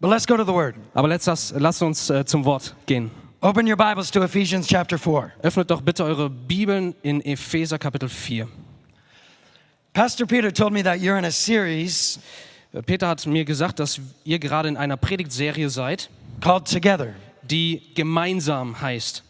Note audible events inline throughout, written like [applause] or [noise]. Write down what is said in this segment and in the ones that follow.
But let's go to the Word. Aber let's, lass, uns äh, zum Wort gehen. Open your Bibles to Ephesians chapter 4. Öffnet doch bitte eure Bibeln in Epheser Kapitel 4. Pastor Peter told me that you're in a series Äh, Peter hat mir gesagt, dass ihr gerade in einer Predigtserie seid, called Together. die gemeinsam heißt.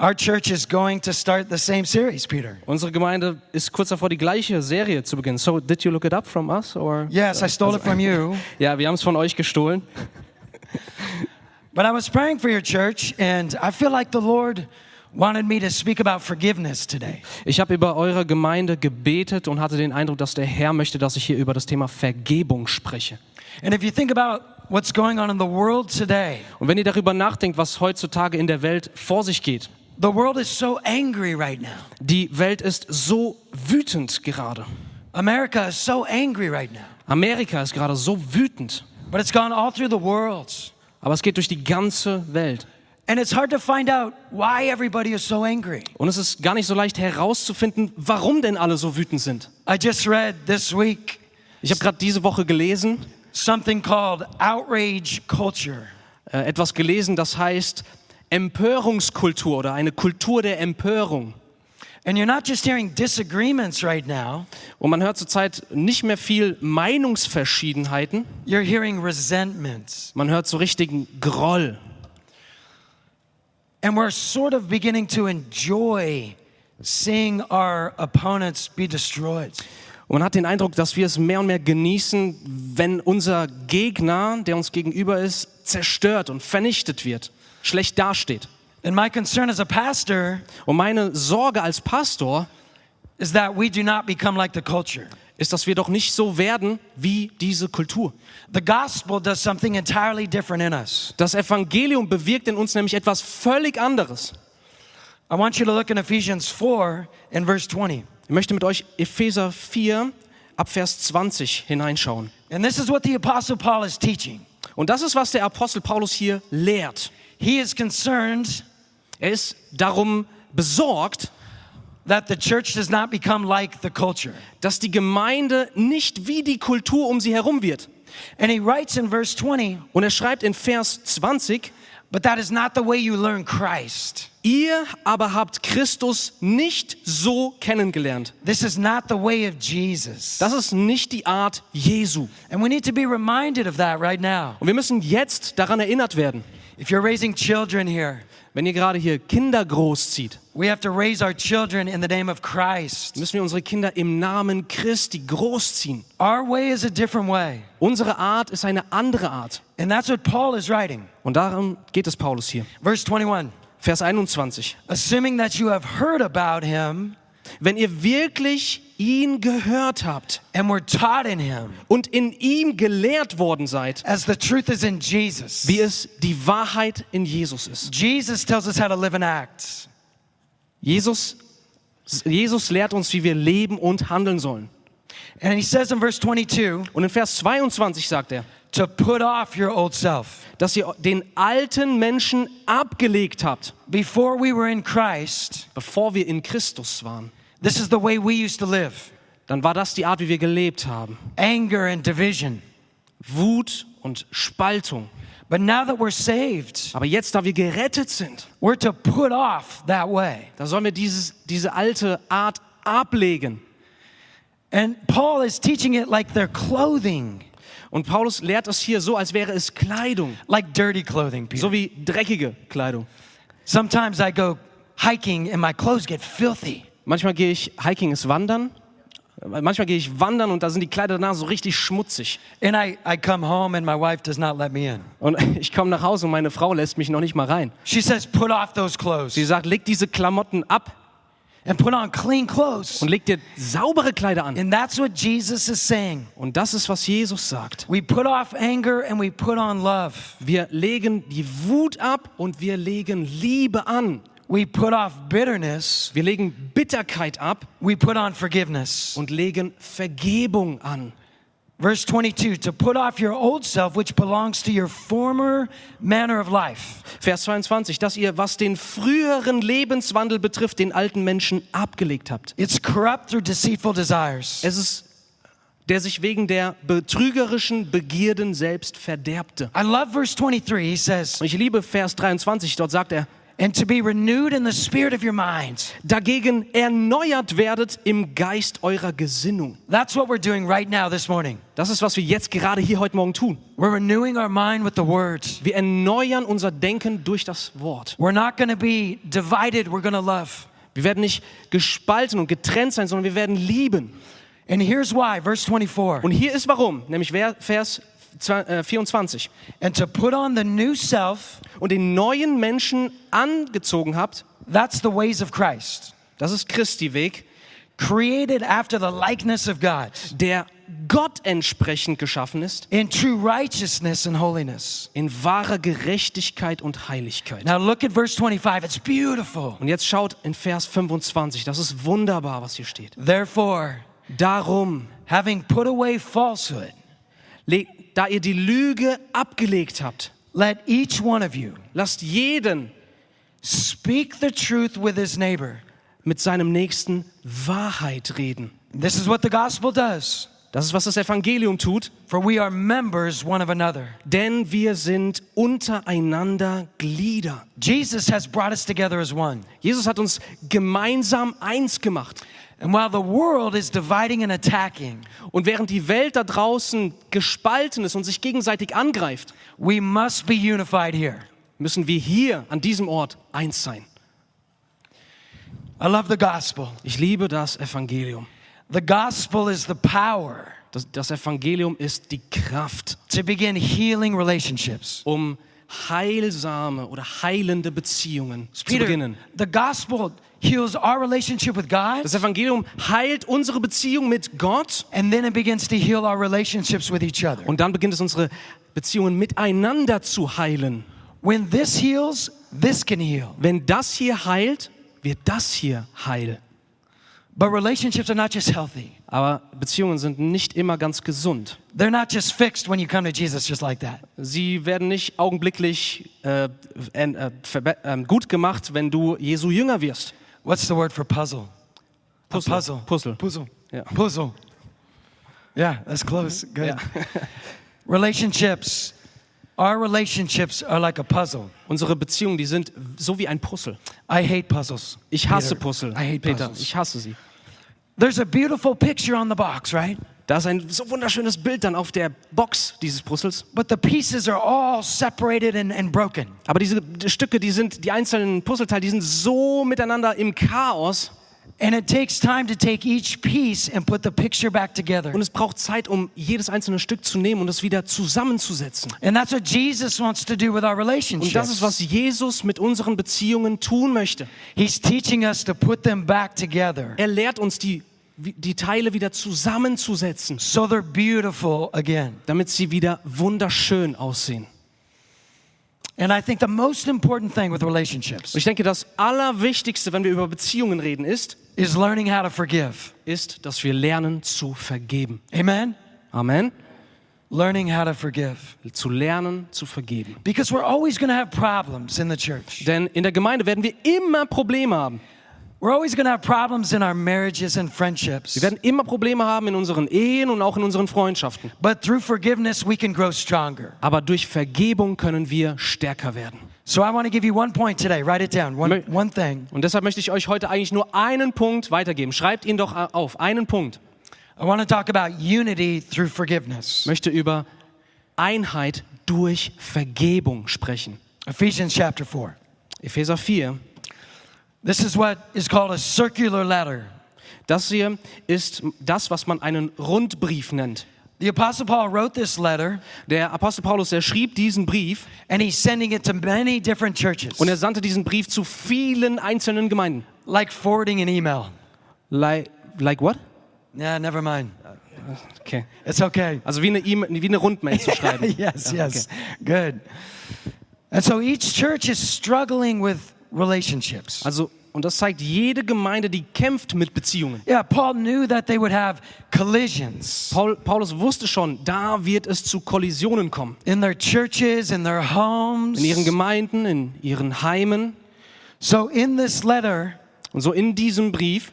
Our church is going to start the same series, Peter. Unsere Gemeinde ist kurz davor, die gleiche Serie zu beginnen. So, did you look it up from us? Or? Yes, I stole it from you. [laughs] Ja, wir haben es von euch gestohlen. [laughs] But I was praying for your church, and I feel like the Lord wanted me to speak about forgiveness today. Ich habe über eure Gemeinde gebetet und hatte den Eindruck, dass der Herr möchte, dass ich hier über das Thema Vergebung spreche. And if you think about what's going on in the world today, Und wenn ihr darüber nachdenkt, was heutzutage in der Welt vor sich geht, the world is so angry right now. die Welt ist so wütend gerade. America is so angry right now. Amerika ist gerade so wütend, But it's gone all through the world. aber es geht durch die ganze Welt. And it's hard to find out why everybody is so angry. Und es ist gar nicht so leicht herauszufinden, warum denn alle so wütend sind. I just read this week Ich habe gerade diese Woche gelesen, something called outrage culture. äh, etwas gelesen, das heißt Empörungskultur oder eine Kultur der Empörung. And you're not just hearing disagreements right now, Und man hört zurzeit nicht mehr viel Meinungsverschiedenheiten, you're hearing resentments. man hört so richtigen Groll. And we're sort of beginning to enjoy seeing our opponents be destroyed. Und man hat den Eindruck, dass wir es mehr und mehr genießen, wenn unser Gegner, der uns gegenüber ist, zerstört und vernichtet wird, schlecht dasteht. And my concern as a pastor Und meine Sorge als Pastor is that we do not become like the culture. ist, dass wir doch nicht so werden wie diese Kultur. The gospel does something entirely different in us. Das Evangelium bewirkt in uns nämlich etwas völlig anderes. I want you to look in Ephesians 4 and verse 20. Ich möchte mit euch Epheser 4 ab Vers 20 hineinschauen. And this is what the apostle Paul is teaching. Und das ist, was der Apostel Paulus hier lehrt. He is concerned Er ist darum besorgt, that the church does not become like the culture. dass die Gemeinde nicht wie die Kultur um sie herum wird. And he writes in verse 20, Und er schreibt in Vers 20, but that is not the way you learn Christ. Ihr aber habt Christus nicht so kennengelernt. This is not the way of Jesus. Das ist nicht die Art Jesu. And we need to be reminded of that right now. Und wir müssen jetzt daran erinnert werden, If you're raising children here, wenn ihr gerade hier Kinder großzieht, we have to raise our children in the name of Christ. müssen wir unsere Kinder im Namen Christi großziehen. Our way is a different way. Unsere Art ist eine andere Art. And that's what Paul is writing. Und darum geht es Paulus hier. Verse 21 Vers 21. Assuming that you have heard about him Wenn ihr wirklich ihn gehört habt and were taught in him, und in ihm gelehrt worden seid, as the truth is in Jesus. wie es die Wahrheit in Jesus ist. Jesus tells us how to live and act. Jesus, Jesus lehrt uns, wie wir leben und handeln sollen. And he says in verse 22 Und in Vers 22 sagt er, to put off your old self. dass ihr den alten Menschen abgelegt habt, Before we were in Christ, bevor wir in Christus waren. this is the way we used to live Dann war das die Art, wie wir gelebt haben. anger and division. Wut und Spaltung. But now that we're saved, Aber jetzt, da wir gerettet sind, we're to put off that way. da sollen wir dieses, diese alte Art ablegen. And Paul is teaching it like they're clothing, Und Paulus lehrt es hier so, als wäre es Kleidung, like dirty clothing, Peter. so wie dreckige Kleidung. Sometimes I go hiking and my clothes get filthy. Manchmal gehe ich Hiking ist Wandern. Manchmal gehe ich wandern und da sind die Kleider danach so richtig schmutzig. And I, I come home and my wife does not let me in. Und [laughs] ich komme nach Hause und meine Frau lässt mich noch nicht mal rein. She says, Put off those clothes Sie sagt, leg diese Klamotten ab and put on clean clothes. und leg dir saubere Kleider an. And that's what Jesus is saying. Und das ist, was Jesus sagt. We put off anger and we put on love. Wir legen die Wut ab und wir legen Liebe an. We put off bitterness. Wir legen Bitterkeit ab We put on forgiveness. und legen Vergebung an. Verse 22 to put off your old self, which belongs to your former manner of life. Vers 22, dass ihr, was den früheren Lebenswandel betrifft, den alten Menschen abgelegt habt. It's corrupt through deceitful desires. Es ist der sich wegen der betrügerischen Begierden selbst verderbte. I love verse 23. He says, Und ich liebe Vers 23, dort sagt er, and to be renewed in the spirit of your minds. dagegen erneuert werdet im Geist eurer Gesinnung. That's what we're doing right now this morning. Das ist, was wir jetzt gerade hier heute Morgen tun. We're renewing our mind with the word. Wir erneuern unser Denken durch das Wort. We're not going to be divided, we're going to love. Wir werden nicht gespalten und getrennt sein, sondern wir werden lieben. And here's why, verse 24. Und hier ist warum, nämlich Ver- Vers 24. And to put on the new self, Und den neuen Menschen angezogen habt, that's the ways of Christ, das ist Christi Weg, created after the likeness of God, der Gott entsprechend geschaffen ist, in true righteousness and holiness. in wahrer Gerechtigkeit und Heiligkeit. Now look at verse 25. It's beautiful. Und jetzt schaut in Vers 25, das ist wunderbar, was hier steht. Therefore, Darum, having put away falsehood, le- da ihr die Lüge abgelegt habt, let each one of you lasst jeden speak the truth with his neighbor. mit seinem Nächsten Wahrheit reden. This is what the gospel does. Das ist, was das Evangelium tut, For we are members one of another. denn wir sind untereinander Glieder. Jesus has brought us together as one. Jesus hat uns gemeinsam eins gemacht. And while the world is dividing and attacking, Und während die Welt da draußen gespalten ist und sich gegenseitig angreift, we must be unified here. müssen wir hier an diesem Ort eins sein. I love the gospel. Ich liebe das Evangelium. The gospel is the power Das, das Evangelium ist die Kraft, to begin healing relationships. um heilsame oder heilende Beziehungen zu Peter, beginnen. the gospel heals our relationship with God, Das Evangelium heilt unsere Beziehung mit Gott and then it begins to heal our relationships with each other. und dann beginnt es unsere Beziehungen miteinander zu heilen. When this heals, this can heal. Wenn das hier heilt, wird das hier heil. But relationships are not just healthy. Aber Beziehungen sind nicht immer ganz gesund. They're not just fixed when you come to Jesus just like that. Sie werden nicht augenblicklich äh, äh, ähm, gut gemacht, wenn du Jesu Jünger wirst. What's the word for puzzle? A Puzzle. puzzle. Puzzle. Puzzle. Yeah. Puzzle. Yeah, that's close. Good. Ja. [laughs] Relationships. Our relationships are like a puzzle. Unsere Beziehungen, die sind so wie ein Puzzle. I hate puzzles. Ich hasse Peter. Puzzle. I hate Peter, puzzles. ich hasse sie. There's a beautiful picture on the box, right? Da ist ein so wunderschönes Bild dann auf der Box dieses Puzzles. But the pieces are all separated and, and broken. Aber diese Stücke, die sind, die einzelnen Puzzleteile, die sind so miteinander im Chaos. And it takes time to take each piece and put the picture back together. Und es braucht Zeit, um jedes einzelne Stück zu nehmen und es wieder zusammenzusetzen. And that's what Jesus wants to do with our Und relationships. das ist, was Jesus mit unseren Beziehungen tun möchte. He's teaching us to put them back together Er lehrt uns, die, die Teile wieder zusammenzusetzen, so they're beautiful again. damit sie wieder wunderschön aussehen. And I think the most important thing with relationships Und ich denke, das Allerwichtigste, wenn wir über Beziehungen reden, ist, is learning how to forgive. ist, dass wir lernen zu vergeben. Amen? Amen. Learning how to forgive. Zu lernen zu vergeben. Because we're always going to have problems in the church. Denn in der Gemeinde werden wir immer Probleme haben. We're always going to have problems in our marriages and friendships. Wir werden immer Probleme haben in unseren Ehen und auch in unseren Freundschaften. But through forgiveness, we can grow stronger. Aber durch Vergebung können wir stärker werden. So I want to give you one point today. Write it down. One, one thing. Und deshalb möchte ich euch heute eigentlich nur einen Punkt weitergeben. Schreibt ihn doch auf, einen Punkt. I want to talk about unity through forgiveness. Ich möchte über Einheit durch Vergebung sprechen. Ephesians chapter 4. Epheser 4. This is what is called a circular letter. Das hier ist das, was man einen Rundbrief nennt. The Apostle Paul wrote this letter, Der Apostel Paulus, der schrieb diesen Brief and he's sending it to many different churches, und er sandte diesen Brief zu vielen einzelnen Gemeinden. like forwarding an email. Like, like what? Yeah, never mind. Okay. It's okay. Also wie eine, e wie eine Rundmail zu schreiben. [laughs] yes, yes. Good. And so each church is struggling with relationships. Also, und das zeigt jede Gemeinde, die kämpft mit Beziehungen. Yeah, Paul knew that they would have collisions Paul, Paulus wusste schon, da wird es zu Kollisionen kommen. in their churches, in their homes. In ihren Gemeinden, in ihren Heimen. So in this letter, Und so in diesem Brief,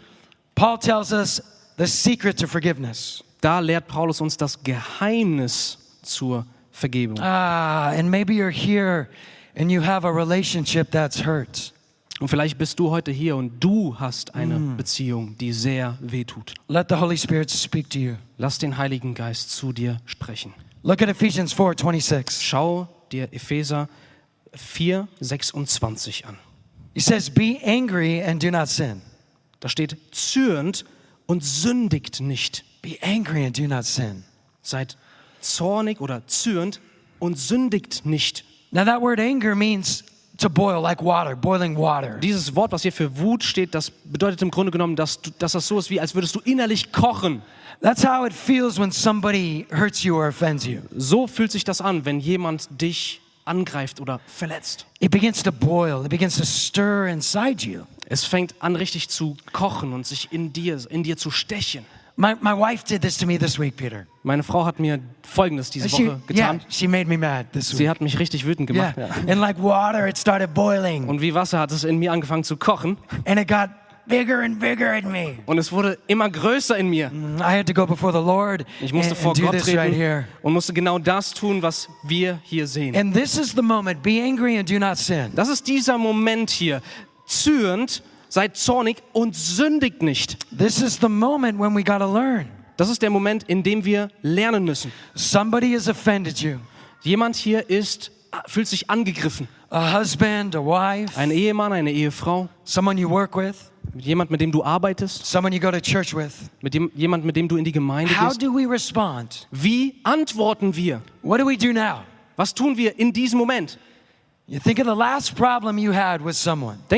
Paul tells us the secret to forgiveness. da lehrt Paulus uns das Geheimnis zur Vergebung. Ah, and maybe you're here and you have a relationship that's hurt. Und vielleicht bist du heute hier und du hast eine Beziehung, die sehr wehtut. Let the Holy Spirit speak to you. Lass den Heiligen Geist zu dir sprechen. Look at Ephesians 4:26. Schau dir Epheser 4, 26 an. He says, "Be angry and do not sin." Da steht, zürnt und sündigt nicht. Be angry and do not sin. Seid zornig oder zürnt und sündigt nicht. Now that word anger means to boil like water, boiling water. Dieses Wort, was hier für Wut steht, das bedeutet im Grunde genommen, dass, du, dass das so ist, wie als würdest du innerlich kochen. That's how it feels when somebody hurts you or offends you. So fühlt sich das an, wenn jemand dich angreift oder verletzt. It begins to boil. It begins to stir inside you. Es fängt an, richtig zu kochen und sich in dir, in dir zu stechen. My, my wife did this to me this week, Peter. Meine Frau hat mir Folgendes diese She, Woche yeah, getan. she made me mad this Sie week. hat mich richtig wütend Yeah. gemacht. Ja. And like water, it started boiling. Und wie Wasser hat es in mir angefangen zu kochen. And it got bigger and bigger in me. Und es wurde immer größer in mir. I had to go before the Lord Ich and, musste vor and Gott this right here. und musste genau das tun, was wir hier sehen. And this is the moment. Be angry and do not sin. Das ist dieser Moment hier. Zürnt, seid zornig und sündigt nicht. This is the moment when we got to learn. Das ist der Moment, in dem wir lernen müssen. Somebody has offended you. Jemand hier ist, fühlt sich angegriffen. A husband, a wife, Ein Ehemann, eine Ehefrau, someone you work with, jemand, mit dem du arbeitest, someone you go to church with. mit dem, jemand, mit dem du in die Gemeinde How gehst. do we respond? Wie antworten wir? What do we do now? Was tun wir in diesem Moment? Denk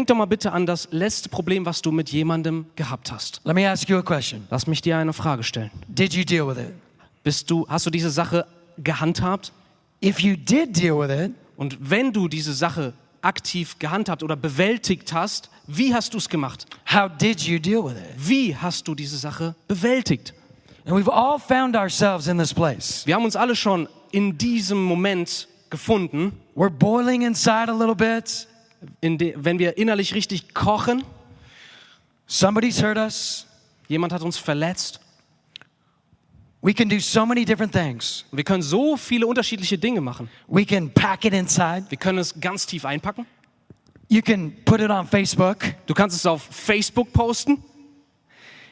doch mal bitte an das letzte Problem, was du mit jemandem gehabt hast. Let me ask you a question. Lass mich dir eine Frage stellen. Did you deal with it? Bist du, hast du diese Sache gehandhabt? If you did deal with it, Und wenn du diese Sache aktiv gehandhabt oder bewältigt hast, wie hast du es gemacht? how did you deal with it? Wie hast du diese Sache bewältigt? And we've all found ourselves in this place. Wir haben uns alle schon in diesem Moment gefunden, We're boiling inside a little bit. in de, wenn wir innerlich richtig kochen. Somebody's hurt us. Jemand hat uns verletzt. We can do so many different things. Wir können so viele unterschiedliche Dinge machen. We can pack it inside. Wir können es ganz tief einpacken. You can put it on Facebook. Du kannst es auf Facebook posten.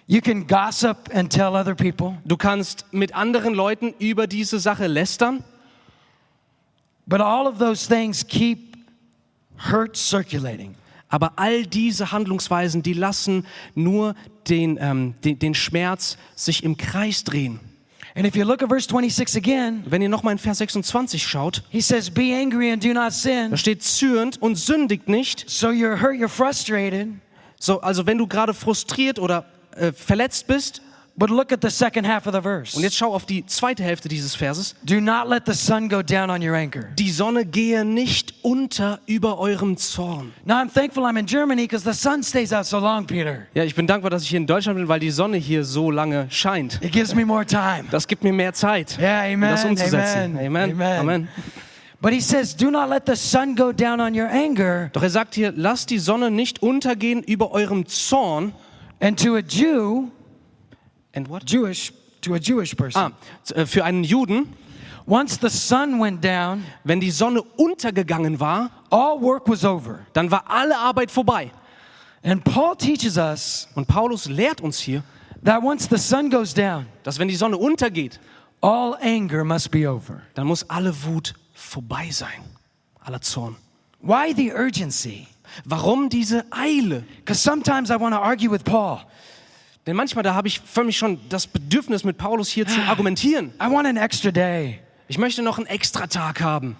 You can gossip and tell other people. Du kannst mit anderen Leuten über diese Sache lästern. But all of those things keep hurt circulating. Aber all diese Handlungsweisen, die lassen nur den, ähm, den, den Schmerz sich im Kreis drehen. And if you look at verse 26 again, Wenn ihr nochmal in Vers 26 schaut, he says, Be angry and do not sin. da steht zürnt und sündigt nicht. So you're hurt, you're frustrated. So, also wenn du gerade frustriert oder äh, verletzt bist, But look at the second half of the verse. und jetzt schau auf die zweite Hälfte dieses Verses, Do not let the sun go down on your anger. die Sonne gehe nicht unter über eurem Zorn. Now I'm thankful I'm in Germany because the sun stays out so long, Peter. Ja, ich bin dankbar, dass ich hier in Deutschland bin, weil die Sonne hier so lange scheint. It gives me more time. Das gibt mir mehr Zeit, Yeah, amen. das umzusetzen. Amen. Amen. Amen. But he says, Do not let the sun go down on your anger. Doch er sagt hier, lasst die Sonne nicht untergehen über eurem Zorn. And to a Jew, And what? Jewish, to a Jewish person, Ah, äh, für einen Juden, once the sun went down, wenn die Sonne untergegangen war, all work was over. dann war alle Arbeit vorbei. And Paul teaches us Und Paulus lehrt uns hier, that once the sun goes down, dass wenn die Sonne untergeht, all anger must be over. dann muss alle Wut vorbei sein. Aller Zorn. Why the urgency? Warum diese Eile? Because sometimes I want to argue with Paul. Denn manchmal, da habe ich für mich schon das Bedürfnis, mit Paulus hier zu argumentieren. I want an extra day. Ich möchte noch einen Extratag haben.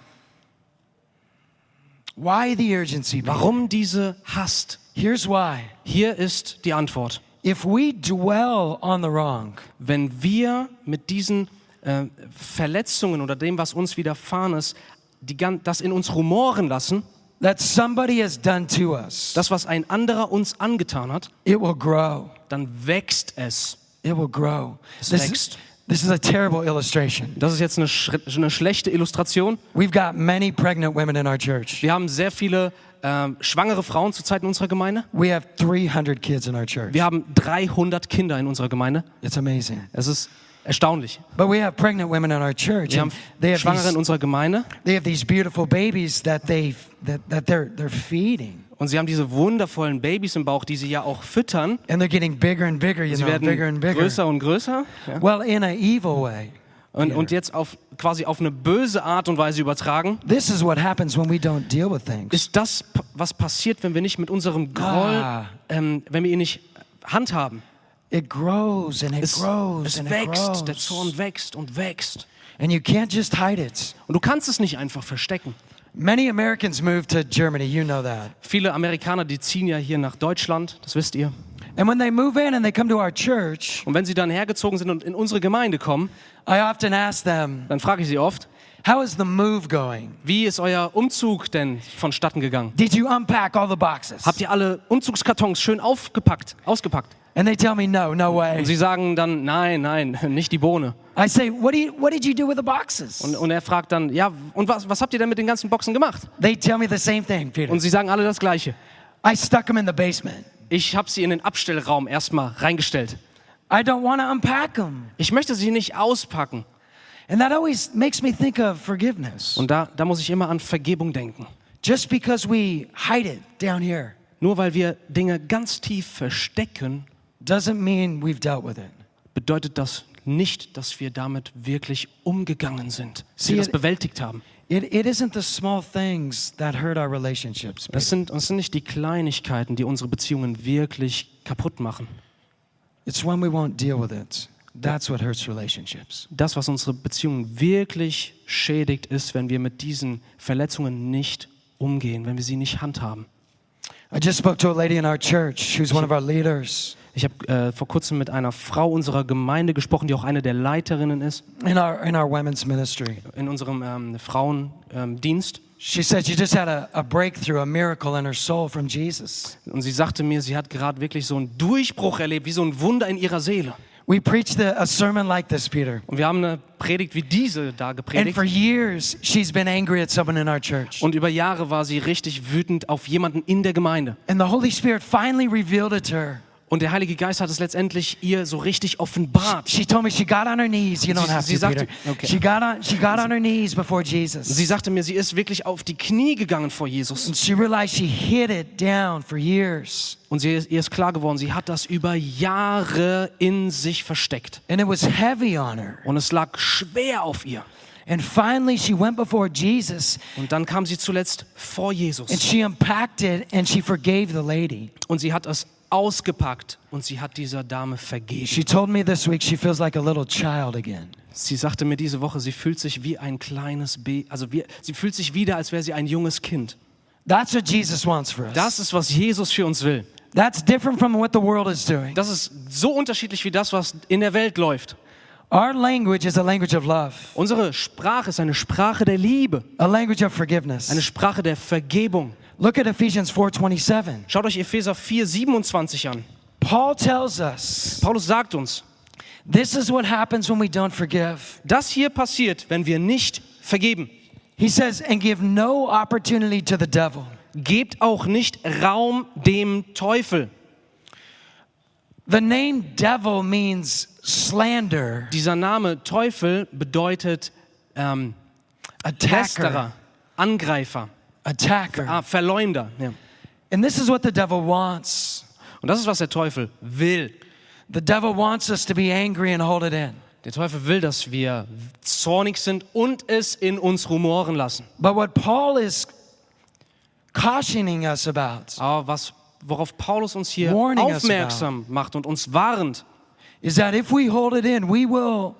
Why the urgency? Warum diese Hast? Here's why. Hier ist die Antwort. If we dwell on the wrong, Wenn wir mit diesen äh, Verletzungen oder dem, was uns widerfahren ist, die, das in uns rumoren lassen, that somebody has done to us, das, was ein anderer uns angetan hat, it will grow. Dann wächst es. It will grow. Es This is, wächst. this is a terrible illustration. Das ist jetzt eine, eine schlechte Illustration. We've got many pregnant women in our church. Wir haben sehr viele ähm, schwangere Frauen zurzeit in unserer Gemeinde. We have 300 kids in our church. Wir haben 300 Kinder in unserer Gemeinde. It's amazing. Es ist Erstaunlich. But we have pregnant women in our church. Wir haben they have Schwangere in these, unserer Gemeinde they have these beautiful babies that they that, that they're they're feeding. und sie haben diese wundervollen Babys im Bauch, die sie ja auch füttern. And they're getting bigger and bigger, you Sie know, bigger werden and bigger. größer und größer. Ja. Well, in an evil way. Und, und jetzt auf quasi auf eine böse Art und Weise übertragen. This is what happens when we don't deal with things. Ist das, was passiert, wenn wir nicht mit unserem Groll, Ah. ähm, wenn wir ihn nicht handhaben? It grows and it Es, grows es and it wächst, der grows. Zorn wächst und wächst. And you can't just hide it. Und du kannst es nicht einfach verstecken. Many Americans move to Germany, you know that. Viele Amerikaner, die ziehen ja hier nach Deutschland, das wisst ihr. And when they move in and they come to our church, Und wenn sie dann hergezogen sind und in unsere Gemeinde kommen, I often ask them, dann frage ich sie oft, How is the move going? wie ist euer Umzug denn vonstatten gegangen? Did you unpack all the boxes? Habt ihr alle Umzugskartons schön aufgepackt, ausgepackt? And they tell me, No, no way. Und sie sagen dann, nein, nein, [laughs] nicht die Bohne. I say, What, do you, what did you do with the boxes? Und, und er fragt dann, ja, und was, was habt ihr denn mit den ganzen Boxen gemacht? They tell me the same thing, Peter. Und sie sagen alle das Gleiche. I stuck them in the basement. Ich habe sie in den Abstellraum erstmal reingestellt. I don't want to unpack them. Ich möchte sie nicht auspacken. And that always makes me think of forgiveness. Und da, da muss ich immer an Vergebung denken. Just because we hide it down here Nur weil wir Dinge ganz tief verstecken, doesn't mean we've dealt with it. bedeutet das nicht, dass wir damit wirklich umgegangen sind, dass wir das bewältigt haben. It, it isn't the small things that hurt our relationships. Das sind, das sind nicht die Kleinigkeiten, die unsere Beziehungen wirklich kaputt machen. It's when we won't deal with it. That's what hurts relationships. Das, was unsere Beziehungen wirklich schädigt, ist, wenn wir mit diesen Verletzungen nicht umgehen, wenn wir sie nicht handhaben. I just spoke to a lady in our church who's one of our leaders Ich habe äh, vor kurzem mit einer Frau unserer Gemeinde gesprochen, die auch eine der Leiterinnen ist in our in our women's ministry. in unserem ähm, Frauendienst. Ähm, Dienst. She said she just had a, a breakthrough, a miracle in her soul from Jesus. Und sie sagte mir, sie hat gerade wirklich so einen Durchbruch erlebt, wie so ein Wunder in ihrer Seele. We preached a, a sermon like this, Peter. Und wir haben eine Predigt wie diese da And gepredigt. for years, she's been angry at someone in our church. Und über Jahre war sie richtig wütend auf jemanden in der Gemeinde. And the Holy Spirit finally revealed it to her. Und der Heilige Geist hat es letztendlich ihr so richtig offenbart. She told me she got on her knees. You don't Sie- have sie to, sagte- Peter. okay. She got on. She got on her knees before Jesus, Sie sagte mir, sie ist wirklich auf die Knie gegangen vor Jesus. and she realized she hid it down for years, Und sie, ihr ist klar geworden, sie hat das über Jahre in sich versteckt. and it was heavy on her. Und es lag schwer auf ihr. And finally, she went before Jesus, Und dann kam sie zuletzt vor and Jesus. she unpacked it, and she forgave the lady. Und sie hat es ausgepackt und sie hat dieser Dame vergeben. She told me this week she feels like a little child again. Sie sagte mir diese Woche, sie fühlt sich wie ein kleines Baby, also wie, sie fühlt sich wieder, als wäre sie ein junges Kind. That's what Jesus wants for us. Das ist, was Jesus für uns will. That's different from what the world is doing. Das ist so unterschiedlich wie das, was in der Welt läuft. Our language is a language of love, Unsere Sprache ist eine Sprache der Liebe, a language of forgiveness. eine Sprache der Vergebung. Look at Ephesians 4:27. Schaut euch Epheser 4, 27 an. Paul tells us Paulus sagt uns, this is what happens when we don't forgive. das hier passiert, wenn wir nicht vergeben. He says, and give no opportunity to the devil. Gebt auch nicht Raum dem Teufel. The name devil means slander, Dieser Name Teufel bedeutet ähm, attacker, Lästerer, Angreifer, attacker. ah, Verleumder. Ja. And this is what the devil wants. Und das ist, was der Teufel will. The devil wants us to be angry and hold it in. Der Teufel will, dass wir zornig sind und es in uns rumoren lassen. But what Paul is cautioning us about Aber was, worauf Paulus uns hier aufmerksam macht und uns warnt, is that if we hold it in, we will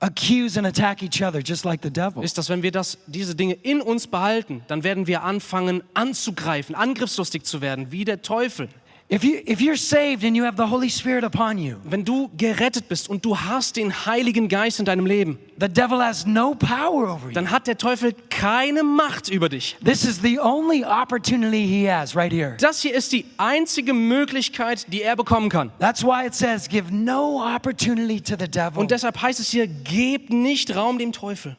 accuse and attack each other just like the devil. ist, dass wenn wir das, diese Dinge in uns behalten, dann werden wir anfangen anzugreifen, angriffslustig zu werden, wie der Teufel. If you if you're saved and you have the Holy Spirit upon you, Wenn du gerettet bist und du hast den Heiligen Geist in deinem Leben, the devil has no power over you. dann hat der Teufel keine Macht über dich. This is the only opportunity he has right here. Das hier ist die einzige Möglichkeit, die er bekommen kann. That's why it says, give no opportunity to the devil. Und deshalb heißt es hier, gebt nicht Raum dem Teufel.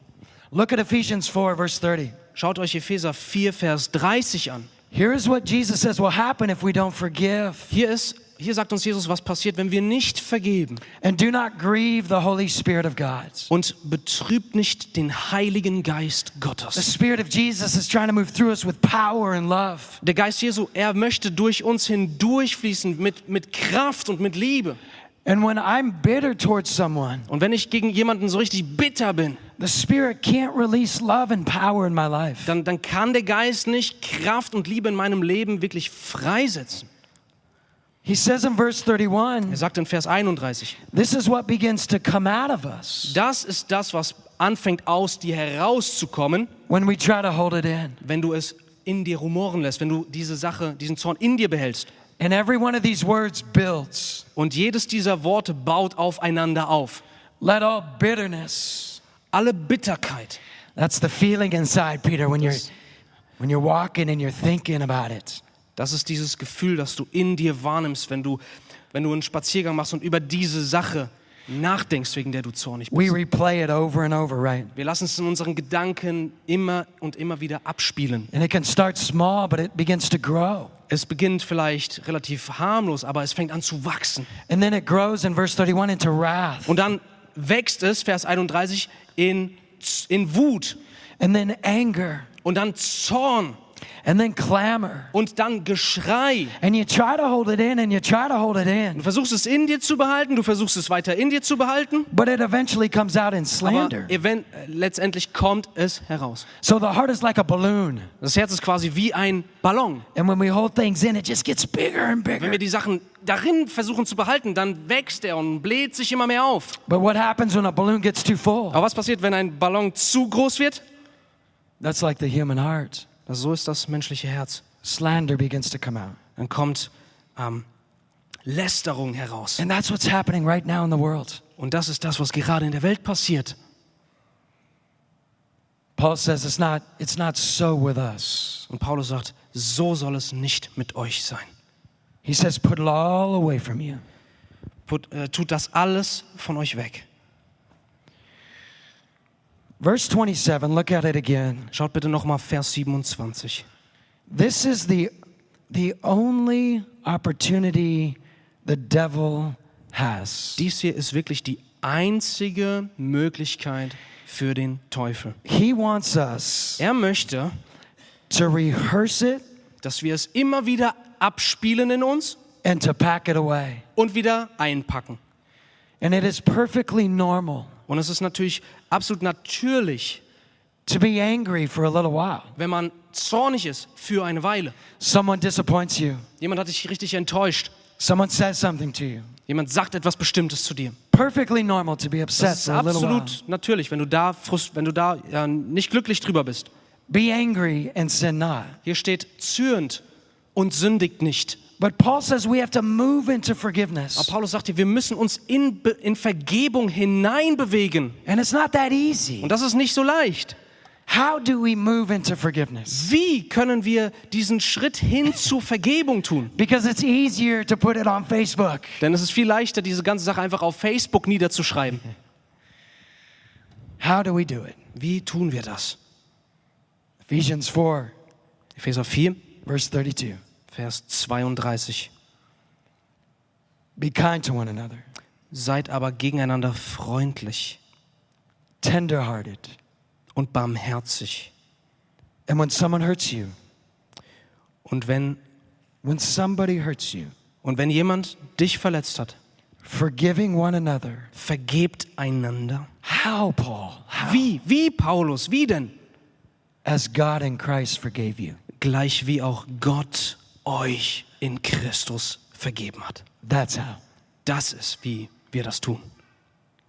Look at Ephesians 4, verse 30. Schaut euch Epheser 4, Vers 30 an. Here is what Jesus says will happen if we don't forgive. Hier ist, hier sagt uns Jesus, was passiert, wenn wir nicht vergeben. And do not grieve the Holy Spirit of God. Und betrübt nicht den Heiligen Geist The Gottes. Spirit of Jesus is trying to move through us with power and love. Der Geist Jesu, er möchte durch uns hindurchfließen mit, mit Kraft und mit Liebe. And when I'm bitter towards someone, Und wenn ich gegen jemanden so richtig bitter bin, the Spirit can't release love and power in my life. dann, dann kann der Geist nicht Kraft und Liebe in meinem Leben wirklich freisetzen. He says in verse Er 31, sagt in Vers 31, this is what begins to come out of us das ist das, was anfängt aus dir herauszukommen, when we try to hold it in. wenn du es in dir rumoren lässt, wenn du diese Sache, diesen Zorn in dir behältst. And every one of these words builds. Und jedes dieser Worte baut aufeinander auf. Let all bitterness. Alle Bitterkeit, That's the feeling inside, Peter, when you're when you're walking and you're thinking about it. das ist dieses Gefühl, das du in dir wahrnimmst, wenn du, wenn du einen Spaziergang machst und über diese Sache nachdenkst, wegen der du zornig We bist. replay it over and over, right? Wir lassen es in unseren Gedanken immer und immer wieder abspielen. And it can start small, but it begins to grow. Es beginnt vielleicht relativ harmlos, aber es fängt an zu wachsen. And then it grows in verse 31 into wrath. Und dann wächst es, Vers 31, in, in Wut And then anger. und dann Zorn And then clamor. und dann Geschrei. And you try to hold it in and you try to hold it Du versuchst es in dir zu behalten, du versuchst es weiter in dir zu behalten, But it eventually comes out in aber slander. event, äh, letztendlich kommt es heraus. So the heart is like a balloon. Das Herz ist quasi wie ein Ballon. And when we hold things in, it just gets bigger and Wenn wir die Sachen darin versuchen zu behalten, dann wächst er und bläht sich immer mehr auf. But what happens when a balloon gets too full? Aber was passiert, wenn ein Ballon zu groß wird? That's like the human heart. So ist das menschliche Herz. Slander begins to come out. Dann kommt ähm, Lästerung heraus. And that's what's happening right now in the world. Und das ist das, was gerade in der Welt passiert. Paul says it's not, it's not so with us. Und Paulus sagt, so soll es nicht mit euch sein. He says, put it all away from you. Put, äh, tut das alles von euch weg. Verse 27, look at it again. Schaut bitte nochmal Vers 27. This is the, the only opportunity the devil has. Dies hier ist wirklich die einzige Möglichkeit für den Teufel. He wants us Er möchte, to rehearse it dass wir es immer wieder abspielen in uns and to pack it away. und wieder einpacken. And it is perfectly normal Und es ist natürlich absolut natürlich, to be angry for a little while. wenn man zornig ist für eine Weile. Someone disappoints you, Jemand hat dich richtig enttäuscht. someone says something to you. Jemand sagt etwas Bestimmtes zu dir. Perfectly normal to be upset Das ist for a little while. absolut natürlich, wenn du da, frust- wenn du da ja, nicht glücklich drüber bist. Be angry and sin not. Hier steht zürnt und sündigt nicht. But Paul says we have to move into forgiveness. Aber Paulus sagt hier, wir müssen uns in, Be- in Vergebung hineinbewegen. And it's not that easy. Und das ist nicht so leicht. How do we move into forgiveness? Wie können wir diesen Schritt hin [laughs] zur Vergebung tun? Because it's easier to put it on Facebook. Denn es ist viel leichter, diese ganze Sache einfach auf Facebook niederzuschreiben. How do we do it? Wie tun wir das? Ephesians 4, Epheser 4, verse 32. Vers 32. Be kind to one another, Seid aber gegeneinander freundlich tenderhearted. und barmherzig. And when someone hurts you, Und wenn, when somebody hurts you, und wenn jemand dich verletzt hat, forgiving one another. vergebt einander. How, Paul? How? Wie? Wie, Paulus? Wie denn? As God in Christ forgave you. Gleich wie auch Gott euch in Christus vergeben hat. That's how. Das ist, wie wir das tun.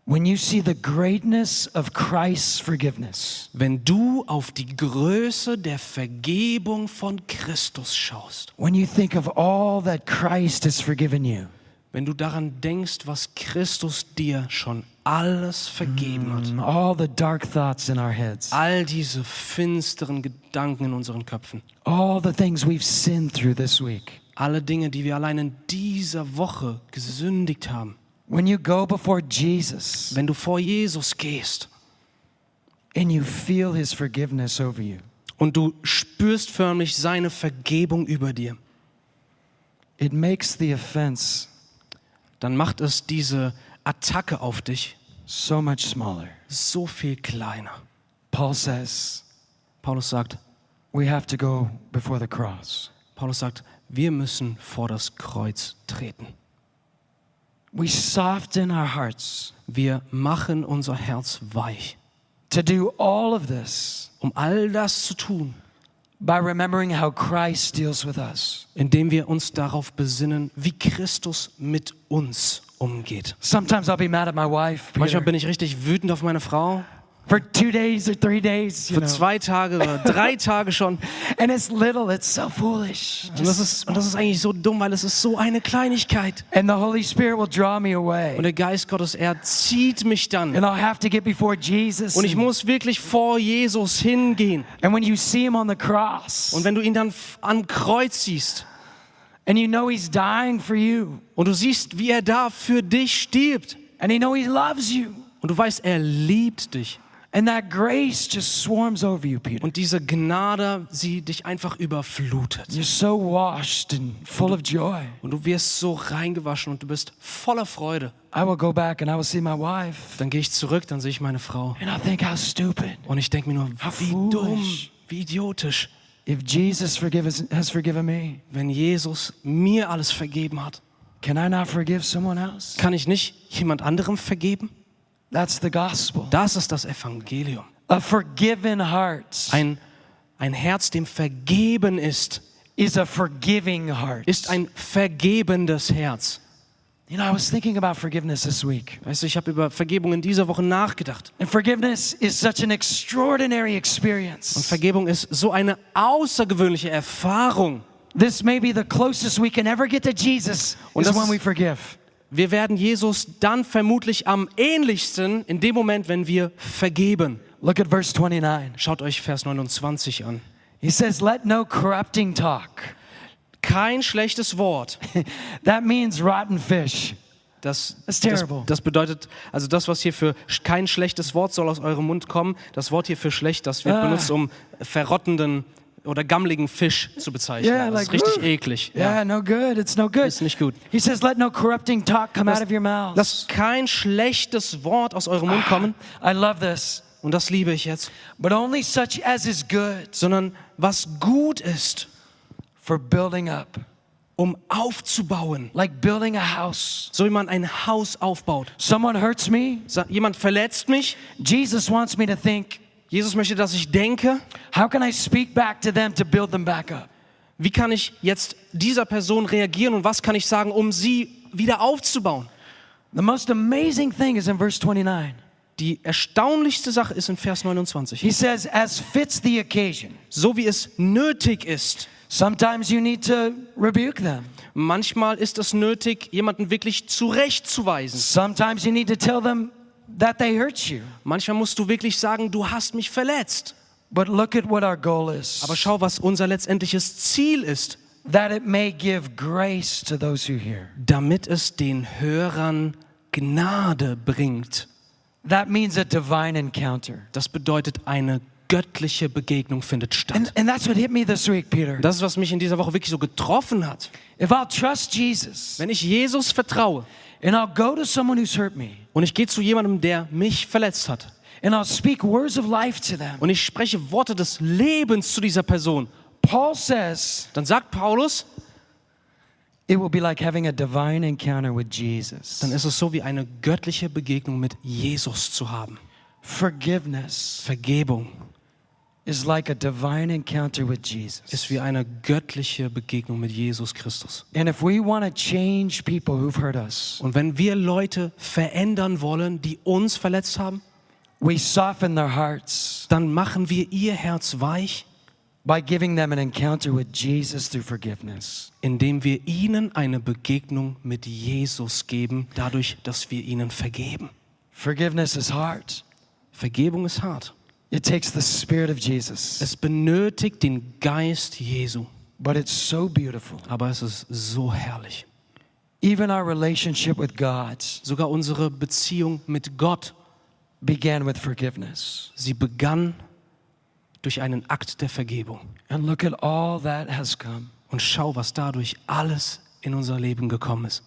When you see the greatness of Christ's forgiveness, Wenn du auf die Größe der Vergebung von Christus schaust, when you think of all that Christ has forgiven you, wenn du daran denkst, was Christus dir schon alles vergeben hat, all the dark thoughts in our heads, all diese finsteren Gedanken in unseren Köpfen, all the things we've sinned through this week, alle Dinge, die wir allein in dieser Woche gesündigt haben, when you go before Jesus wenn du vor Jesus gehst and you feel his forgiveness over you, und du spürst förmlich seine Vergebung über dir, it makes the offense dann macht es diese Attacke auf dich so much smaller. so viel kleiner. Paul says Paulus sagt, we have to go before the cross. Paulus sagt, wir müssen vor das Kreuz treten. We soften our hearts Wir machen unser Herz weich, to do all of this um all das zu tun, by remembering how Christ deals with us. indem wir uns darauf besinnen, wie Christus mit uns umgeht. Sometimes I'll be mad at my wife Manchmal bin ich richtig wütend auf meine Frau. for two days or three days, you Für know. zwei Tage oder drei [laughs] Tage schon. And it's little, it's so foolish. Und das, ist, und das ist eigentlich so dumm, weil es ist so eine Kleinigkeit. And the Holy Spirit will draw me Und away. der Geist Gottes, er zieht mich dann. And I'll have to get before Jesus. Und ich muss wirklich vor Jesus hingehen. and when you see him on the cross, Und wenn du ihn dann am Kreuz siehst and you know he's dying for you, und du siehst, wie er da für dich stirbt and you know he loves you, und du weißt, er liebt dich and that grace just swarms over you, Peter. und diese Gnade, sie dich einfach überflutet. You're so washed and full of joy. Und du wirst so reingewaschen und du bist voller Freude. I will go back and I will see my wife, Dann gehe ich zurück, dann sehe ich meine Frau. and I'll think how stupid. Und ich denke mir nur, How wie dumm, foolish. wie idiotisch, If Jesus forgive us, has forgiven me, wenn Jesus mir alles vergeben hat. can I not forgive someone else? Kann ich nicht jemand anderem vergeben? That's the gospel. Das ist das Evangelium. A forgiven heart Ein, ein Herz, dem vergeben ist, is a forgiving heart. ist ein vergebendes Herz. You know, I was thinking about forgiveness this week. Weißt du, ich habe über Vergebung in dieser Woche nachgedacht. And forgiveness is such an extraordinary Und experience. Vergebung ist so eine außergewöhnliche Erfahrung. This may be the closest we can ever get to Jesus Und is when we forgive. Wir werden Jesus dann vermutlich am ähnlichsten in dem Moment, wenn wir vergeben. Look at verse 29. Schaut euch Vers 29 an. He says, Let no corrupting talk. Kein schlechtes Wort. [laughs] That means rotten fish. Das, That's das, terrible. das bedeutet, also das, was hier für kein schlechtes Wort soll aus eurem Mund kommen, das Wort hier für schlecht, das wird Ah. benutzt, um verrottenden oder gammligen Fisch zu bezeichnen. Yeah, das ist like, richtig "Ugh." eklig. Yeah, no good. It's no good. Ist nicht gut. He says, Let no corrupting talk come out of your mouths. Lasst kein schlechtes Wort aus eurem Mund kommen, I love this. und das liebe ich jetzt, But only such as is good sondern was gut ist, for building up, um aufzubauen, like building a house. so wie man ein Haus aufbaut. Someone hurts me, Sa- Jemand verletzt mich, Jesus wants me to think, Jesus möchte, dass ich denke, how can I speak back to them to build them back up? wie kann ich jetzt dieser Person reagieren und was kann ich sagen, um sie wieder aufzubauen. The most amazing thing is in verse 29. Die erstaunlichste Sache ist in Vers 29. He says, as fits the occasion. So wie es nötig ist. Sometimes you need to rebuke them. Manchmal ist es nötig, jemanden wirklich zurechtzuweisen. Sometimes you need to tell them that they hurt you. Manchmal musst du wirklich sagen, du hast mich verletzt. But look at what our goal is Aber schau, was unser letztendliches Ziel ist, that it may give grace to those who hear. damit es den Hörern Gnade bringt. That means a divine encounter. Das bedeutet, eine göttliche Begegnung findet statt. And, and that's what hit me this week, Peter. Das ist, was mich in dieser Woche wirklich so getroffen hat. If I'll trust Jesus Wenn ich Jesus vertraue and I'll go to someone who's hurt me und ich gehe zu jemandem, der mich verletzt hat and I'll speak words of life to them, und ich spreche Worte des Lebens zu dieser Person, Paul says dann sagt Paulus, it will be like having a divine encounter with Jesus. dann ist es so wie eine göttliche Begegnung mit Jesus zu haben. Forgiveness Vergebung is like a divine encounter with Jesus. ist wie eine göttliche Begegnung mit Jesus Christus. And if we want to change people who've hurt us, Und wenn wir Leute verändern wollen, die uns verletzt haben, we soften their hearts dann machen wir ihr Herz weich, by giving them an encounter with Jesus through forgiveness. indem wir ihnen eine Begegnung mit Jesus geben, dadurch, dass wir ihnen vergeben. Forgiveness is hard. Vergebung ist hart. It takes the Spirit of Jesus, Es benötigt den Geist Jesu, but it's so beautiful. aber es ist so herrlich. Even our relationship with God Sogar unsere Beziehung mit Gott, began with forgiveness. sie begann durch einen Akt der Vergebung. And look at all that has come. Und schau, was dadurch alles in unser Leben gekommen ist.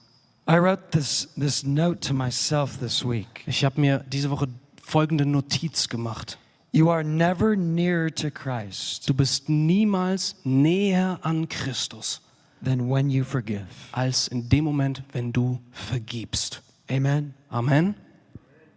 I wrote this, this note to myself this week. Ich habe mir diese Woche folgende Notiz gemacht. You are never nearer to Christ Du bist niemals näher an Christus than when you forgive. als in dem Moment, wenn du vergibst. Amen. Amen.